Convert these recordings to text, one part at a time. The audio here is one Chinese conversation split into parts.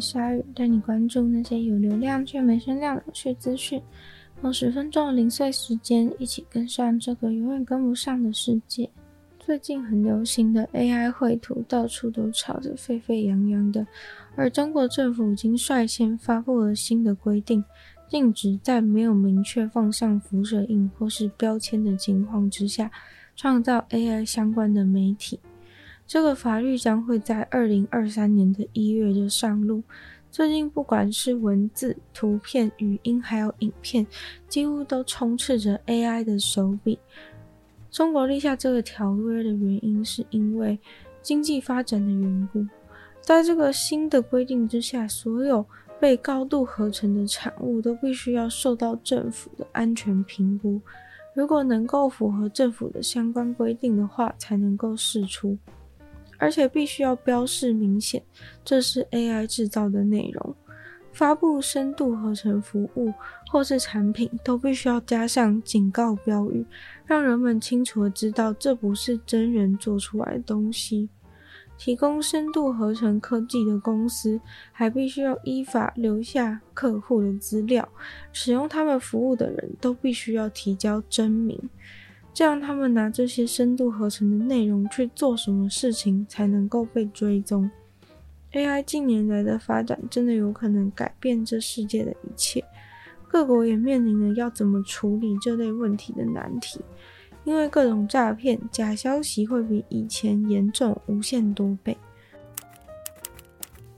鲨鱼，带你关注那些有流量却没声量的有趣资讯。用十分钟的零碎时间，一起跟上这个永远跟不上的世界。最近很流行的 AI 绘图，到处都吵得沸沸扬扬的。而中国政府已经率先发布了新的规定，禁止在没有明确放上辐射印或是标签的情况之下，创造 AI 相关的媒体。这个法律将会在二零二三年的一月就上路。最近不管是文字、图片、语音，还有影片，几乎都充斥着 AI 的手笔。中国立下这个条约的原因，是因为经济发展的缘故。在这个新的规定之下，所有被高度合成的产物都必须要受到政府的安全评估。如果能够符合政府的相关规定的话，才能够释出。而且必须要标示明显，这是 AI 制造的内容。发布深度合成服务或是产品，都必须要加上警告标语，让人们清楚的知道这不是真人做出来的东西。提供深度合成科技的公司，还必须要依法留下客户的资料，使用他们服务的人都必须要提交真名，这样他们拿这些深度合成的内容去做什么事情，才能够被追踪。AI 近年来的发展真的有可能改变这世界的一切，各国也面临了要怎么处理这类问题的难题，因为各种诈骗、假消息会比以前严重无限多倍。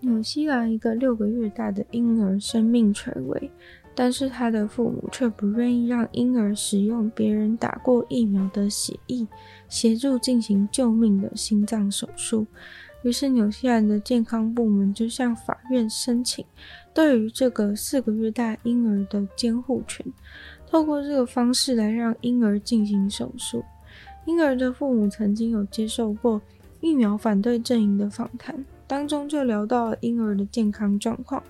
纽西兰一个六个月大的婴儿生命垂危，但是他的父母却不愿意让婴儿使用别人打过疫苗的血液，协助进行救命的心脏手术。于是，纽西兰的健康部门就向法院申请，对于这个四个月大婴儿的监护权，透过这个方式来让婴儿进行手术。婴儿的父母曾经有接受过疫苗反对阵营的访谈，当中就聊到了婴儿的健康状况。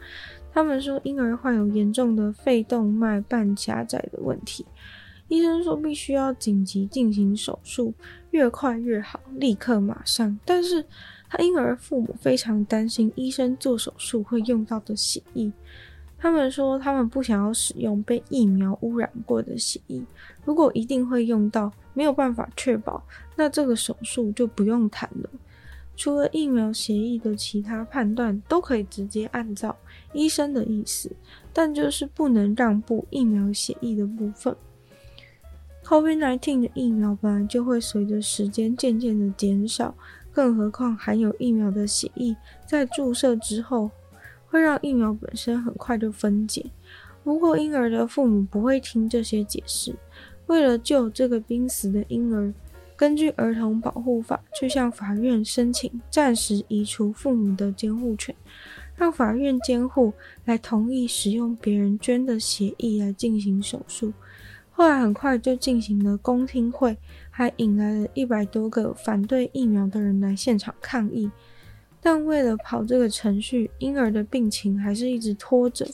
他们说，婴儿患有严重的肺动脉瓣狭窄的问题，医生说必须要紧急进行手术，越快越好，立刻马上。但是，他婴儿父母非常担心医生做手术会用到的血液，他们说他们不想要使用被疫苗污染过的血液。如果一定会用到，没有办法确保，那这个手术就不用谈了。除了疫苗协议的其他判断都可以直接按照医生的意思，但就是不能让步疫苗协议的部分。COVID-19 的疫苗本来就会随着时间渐渐的减少。更何况含有疫苗的血液在注射之后，会让疫苗本身很快就分解。不过婴儿的父母不会听这些解释，为了救这个濒死的婴儿，根据儿童保护法去向法院申请暂时移除父母的监护权，让法院监护来同意使用别人捐的血液来进行手术。后来很快就进行了公听会，还引来了一百多个反对疫苗的人来现场抗议。但为了跑这个程序，婴儿的病情还是一直拖着。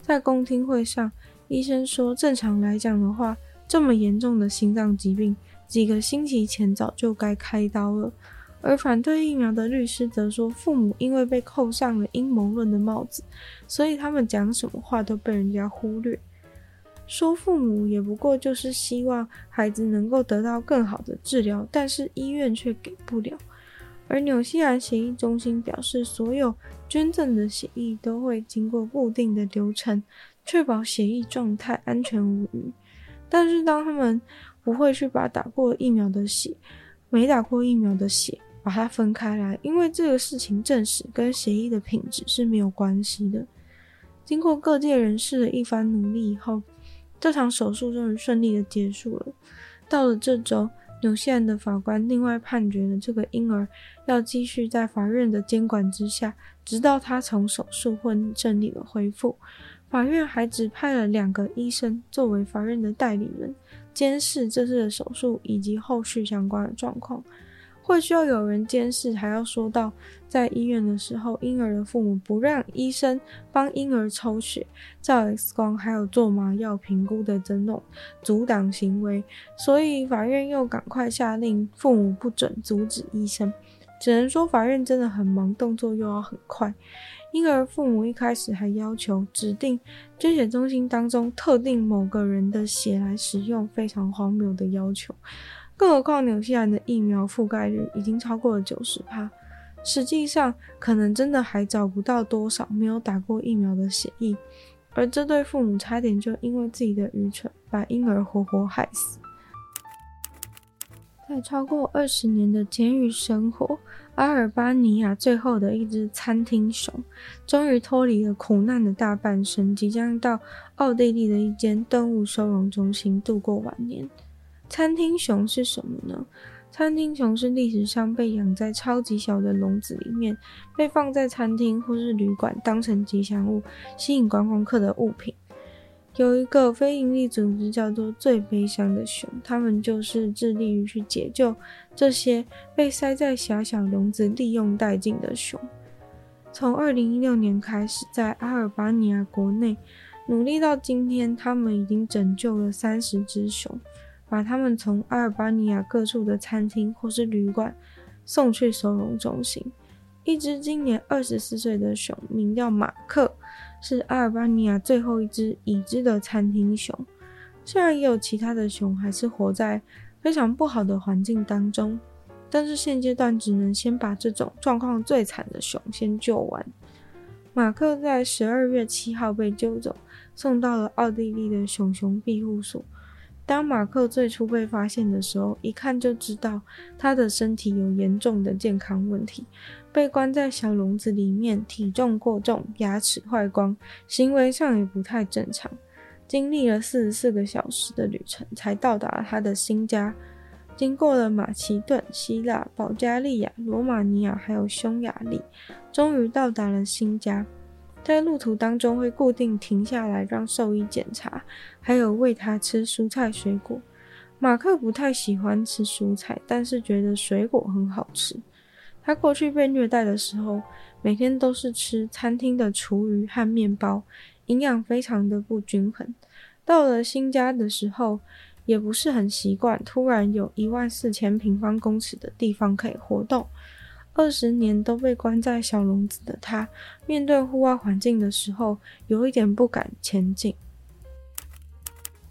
在公听会上，医生说，正常来讲的话，这么严重的心脏疾病，几个星期前早就该开刀了。而反对疫苗的律师则说，父母因为被扣上了阴谋论的帽子，所以他们讲什么话都被人家忽略。说父母也不过就是希望孩子能够得到更好的治疗，但是医院却给不了。而纽西兰协议中心表示，所有捐赠的协议都会经过固定的流程，确保协议状态安全无虞。但是当他们不会去把打过疫苗的血、没打过疫苗的血把它分开来，因为这个事情证实跟血液的品质是没有关系的。经过各界人士的一番努力以后，这场手术终于顺利的结束了。到了这周，纽西兰的法官另外判决了这个婴儿要继续在法院的监管之下，直到他从手术或顺利的恢复。法院还指派了两个医生作为法院的代理人，监视这次的手术以及后续相关的状况。会需要有人监视，还要说到在医院的时候，婴儿的父母不让医生帮婴儿抽血、照 X 光，还有做麻药评估的这种阻挡行为，所以法院又赶快下令父母不准阻止医生。只能说法院真的很忙，动作又要很快。婴儿父母一开始还要求指定捐血中心当中特定某个人的血来使用，非常荒谬的要求。更何况，纽西兰的疫苗覆盖率已经超过了九十趴，实际上可能真的还找不到多少没有打过疫苗的血液，而这对父母差点就因为自己的愚蠢，把婴儿活活害死。在超过二十年的监狱生活，阿尔巴尼亚最后的一只餐厅熊，终于脱离了苦难的大半生，即将到奥地利的一间动物收容中心度过晚年。餐厅熊是什么呢？餐厅熊是历史上被养在超级小的笼子里面，被放在餐厅或是旅馆当成吉祥物，吸引观光客的物品。有一个非营利组织叫做“最悲伤的熊”，他们就是致力于去解救这些被塞在狭小笼子、利用殆尽的熊。从二零一六年开始，在阿尔巴尼亚国内努力到今天，他们已经拯救了三十只熊。把他们从阿尔巴尼亚各处的餐厅或是旅馆送去收容中心。一只今年二十四岁的熊，名叫马克，是阿尔巴尼亚最后一只已知的餐厅熊。虽然也有其他的熊还是活在非常不好的环境当中，但是现阶段只能先把这种状况最惨的熊先救完。马克在十二月七号被救走，送到了奥地利的熊熊庇护所。当马克最初被发现的时候，一看就知道他的身体有严重的健康问题，被关在小笼子里面，体重过重，牙齿坏光，行为上也不太正常。经历了四十四个小时的旅程，才到达他的新家。经过了马其顿、希腊、保加利亚、罗马尼亚，还有匈牙利，终于到达了新家。在路途当中会固定停下来让兽医检查，还有喂他吃蔬菜水果。马克不太喜欢吃蔬菜，但是觉得水果很好吃。他过去被虐待的时候，每天都是吃餐厅的厨余和面包，营养非常的不均衡。到了新家的时候，也不是很习惯，突然有一万四千平方公尺的地方可以活动。二十年都被关在小笼子的他，面对户外环境的时候，有一点不敢前进。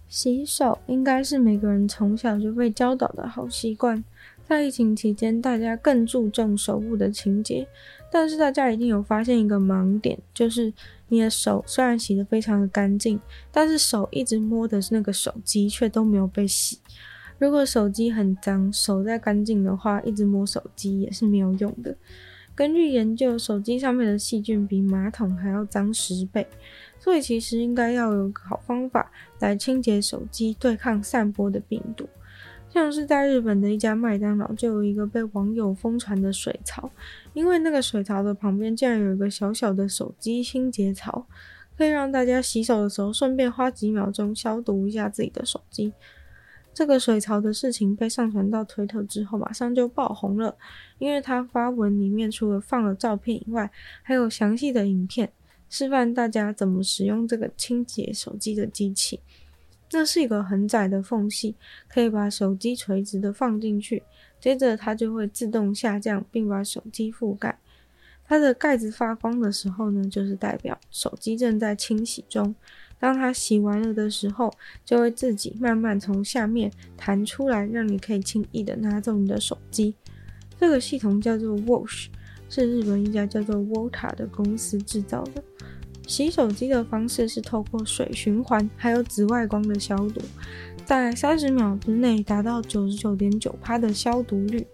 洗手应该是每个人从小就被教导的好习惯。在疫情期间，大家更注重手部的清洁，但是大家一定有发现一个盲点，就是你的手虽然洗得非常的干净，但是手一直摸的是那个手机，却都没有被洗。如果手机很脏，手再干净的话，一直摸手机也是没有用的。根据研究，手机上面的细菌比马桶还要脏十倍，所以其实应该要有个好方法来清洁手机，对抗散播的病毒。像是在日本的一家麦当劳，就有一个被网友疯传的水槽，因为那个水槽的旁边竟然有一个小小的手机清洁槽，可以让大家洗手的时候顺便花几秒钟消毒一下自己的手机。这个水槽的事情被上传到推特之后，马上就爆红了。因为他发文里面除了放了照片以外，还有详细的影片，示范大家怎么使用这个清洁手机的机器。这是一个很窄的缝隙，可以把手机垂直的放进去，接着它就会自动下降，并把手机覆盖。它的盖子发光的时候呢，就是代表手机正在清洗中。当它洗完了的时候，就会自己慢慢从下面弹出来，让你可以轻易的拿走你的手机。这个系统叫做 Wash，是日本一家叫做 Wota 的公司制造的。洗手机的方式是透过水循环，还有紫外光的消毒，在三十秒之内达到九十九点九趴的消毒率，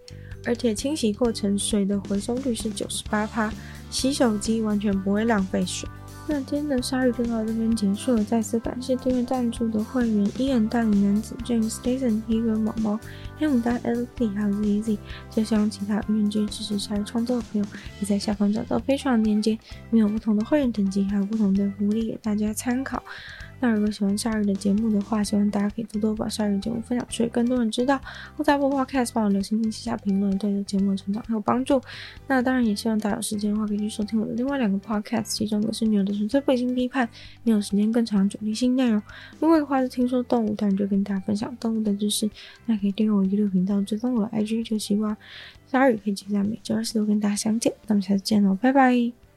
而且清洗过程水的回收率是九十八趴，洗手机完全不会浪费水。那今天的鲨鱼就到这边结束了，再次感谢订阅赞助的会员伊恩、大理男子、James、Jason、Hero、毛毛、黑牡丹、LP 还有 ZZ，就像其他愿意支持鲨鱼创作的朋友，也在下方找到非常链接，拥有不同的会员等级，还有不同的福利给大家参考。那如果喜欢夏日的节目的话，希望大家可以多多把夏日节目分享出去，更多人知道。或在播 Podcast 帮我留星星、写下评论，对这节目的成长很有帮助。那当然也希望大家有时间的话，可以去收听我的另外两个 Podcast，其中一个是女友的纯粹背景批判，没有时间更长主题性内容。另外的话是听说动物，当然就跟大家分享动物的知识。那可以订阅我娱乐频道，追踪我的 IG，就希望夏日可以期待每周二四都跟大家相见。那么下次见喽，拜拜。